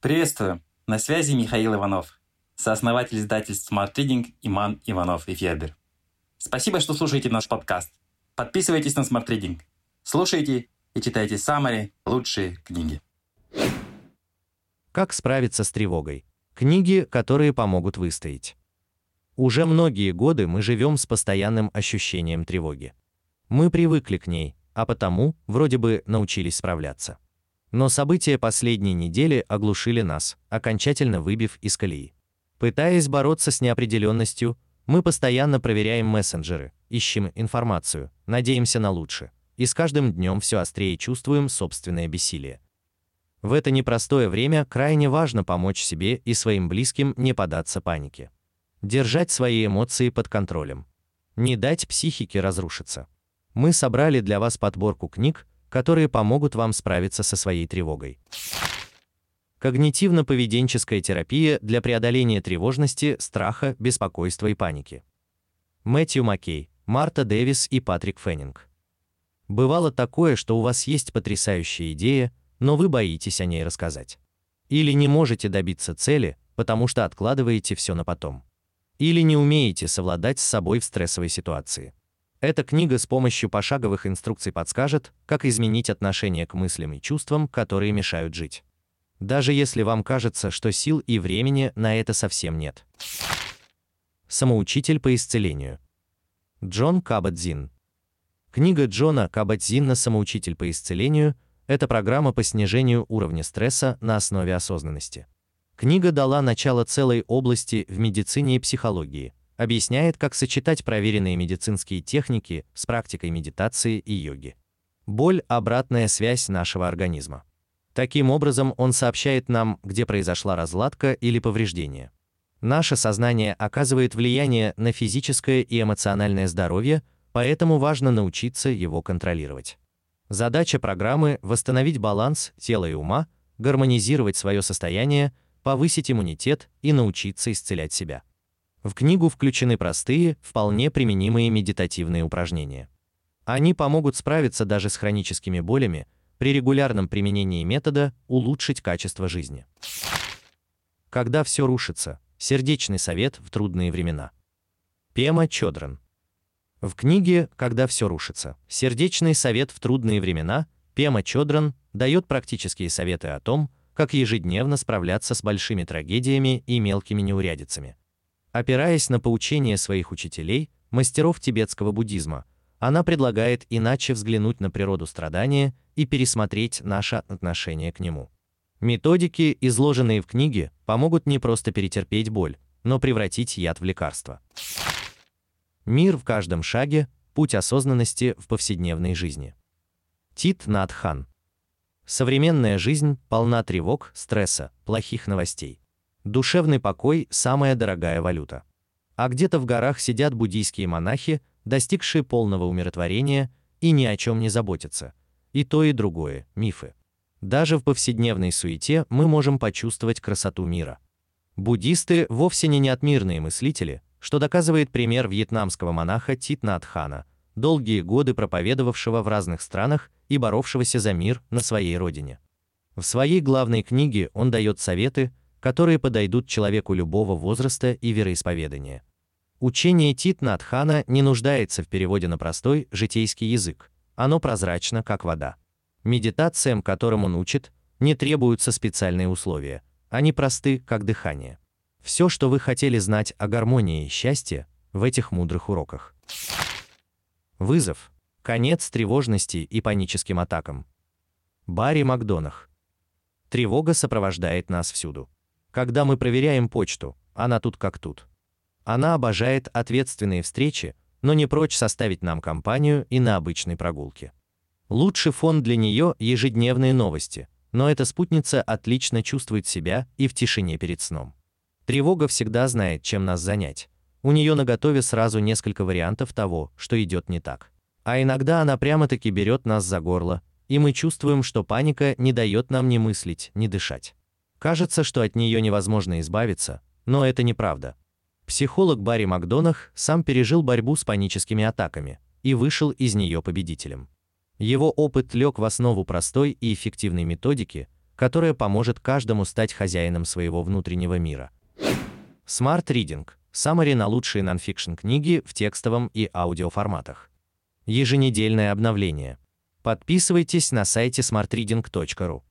Приветствую! На связи Михаил Иванов, сооснователь издательств Smart Reading Иман Иванов и Федер. Спасибо, что слушаете наш подкаст. Подписывайтесь на Smart Reading. Слушайте и читайте самые лучшие книги. Как справиться с тревогой? Книги, которые помогут выстоять. Уже многие годы мы живем с постоянным ощущением тревоги. Мы привыкли к ней, а потому вроде бы научились справляться. Но события последней недели оглушили нас, окончательно выбив из колеи. Пытаясь бороться с неопределенностью, мы постоянно проверяем мессенджеры, ищем информацию, надеемся на лучшее, и с каждым днем все острее чувствуем собственное бессилие. В это непростое время крайне важно помочь себе и своим близким не поддаться панике. Держать свои эмоции под контролем. Не дать психике разрушиться. Мы собрали для вас подборку книг, которые помогут вам справиться со своей тревогой. Когнитивно-поведенческая терапия для преодоления тревожности, страха, беспокойства и паники. Мэтью Маккей, Марта Дэвис и Патрик Феннинг. Бывало такое, что у вас есть потрясающая идея, но вы боитесь о ней рассказать. Или не можете добиться цели, потому что откладываете все на потом. Или не умеете совладать с собой в стрессовой ситуации. Эта книга с помощью пошаговых инструкций подскажет, как изменить отношение к мыслям и чувствам, которые мешают жить. Даже если вам кажется, что сил и времени на это совсем нет. Самоучитель по исцелению. Джон Кабадзин. Книга Джона Кабадзина «Самоучитель по исцелению» – это программа по снижению уровня стресса на основе осознанности. Книга дала начало целой области в медицине и психологии – объясняет, как сочетать проверенные медицинские техники с практикой медитации и йоги. Боль – обратная связь нашего организма. Таким образом, он сообщает нам, где произошла разладка или повреждение. Наше сознание оказывает влияние на физическое и эмоциональное здоровье, поэтому важно научиться его контролировать. Задача программы – восстановить баланс тела и ума, гармонизировать свое состояние, повысить иммунитет и научиться исцелять себя. В книгу включены простые, вполне применимые медитативные упражнения. Они помогут справиться даже с хроническими болями, при регулярном применении метода улучшить качество жизни. Когда все рушится. Сердечный совет в трудные времена. Пема Чодран. В книге «Когда все рушится. Сердечный совет в трудные времена» Пема Чодран дает практические советы о том, как ежедневно справляться с большими трагедиями и мелкими неурядицами. Опираясь на поучения своих учителей, мастеров тибетского буддизма, она предлагает иначе взглянуть на природу страдания и пересмотреть наше отношение к нему. Методики, изложенные в книге, помогут не просто перетерпеть боль, но превратить яд в лекарство. Мир в каждом шаге путь осознанности в повседневной жизни. Тит Надхан. Современная жизнь полна тревог, стресса, плохих новостей. Душевный покой – самая дорогая валюта. А где-то в горах сидят буддийские монахи, достигшие полного умиротворения и ни о чем не заботятся. И то, и другое – мифы. Даже в повседневной суете мы можем почувствовать красоту мира. Буддисты вовсе не неотмирные мыслители, что доказывает пример вьетнамского монаха Тит Натхана, долгие годы проповедовавшего в разных странах и боровшегося за мир на своей родине. В своей главной книге он дает советы, которые подойдут человеку любого возраста и вероисповедания. Учение Тит Надхана не нуждается в переводе на простой житейский язык. Оно прозрачно, как вода. Медитациям, которым он учит, не требуются специальные условия. Они просты, как дыхание. Все, что вы хотели знать о гармонии и счастье, в этих мудрых уроках. Вызов. Конец тревожности и паническим атакам. Барри Макдонах. Тревога сопровождает нас всюду. Когда мы проверяем почту, она тут как тут. Она обожает ответственные встречи, но не прочь составить нам компанию и на обычной прогулке. Лучший фон для нее ежедневные новости, но эта спутница отлично чувствует себя и в тишине перед сном. Тревога всегда знает, чем нас занять. У нее наготове сразу несколько вариантов того, что идет не так. А иногда она прямо-таки берет нас за горло, и мы чувствуем, что паника не дает нам ни мыслить, ни дышать. Кажется, что от нее невозможно избавиться, но это неправда. Психолог Барри Макдонах сам пережил борьбу с паническими атаками и вышел из нее победителем. Его опыт лег в основу простой и эффективной методики, которая поможет каждому стать хозяином своего внутреннего мира. Smart Reading – саммари на лучшие нонфикшн книги в текстовом и аудиоформатах. Еженедельное обновление. Подписывайтесь на сайте smartreading.ru.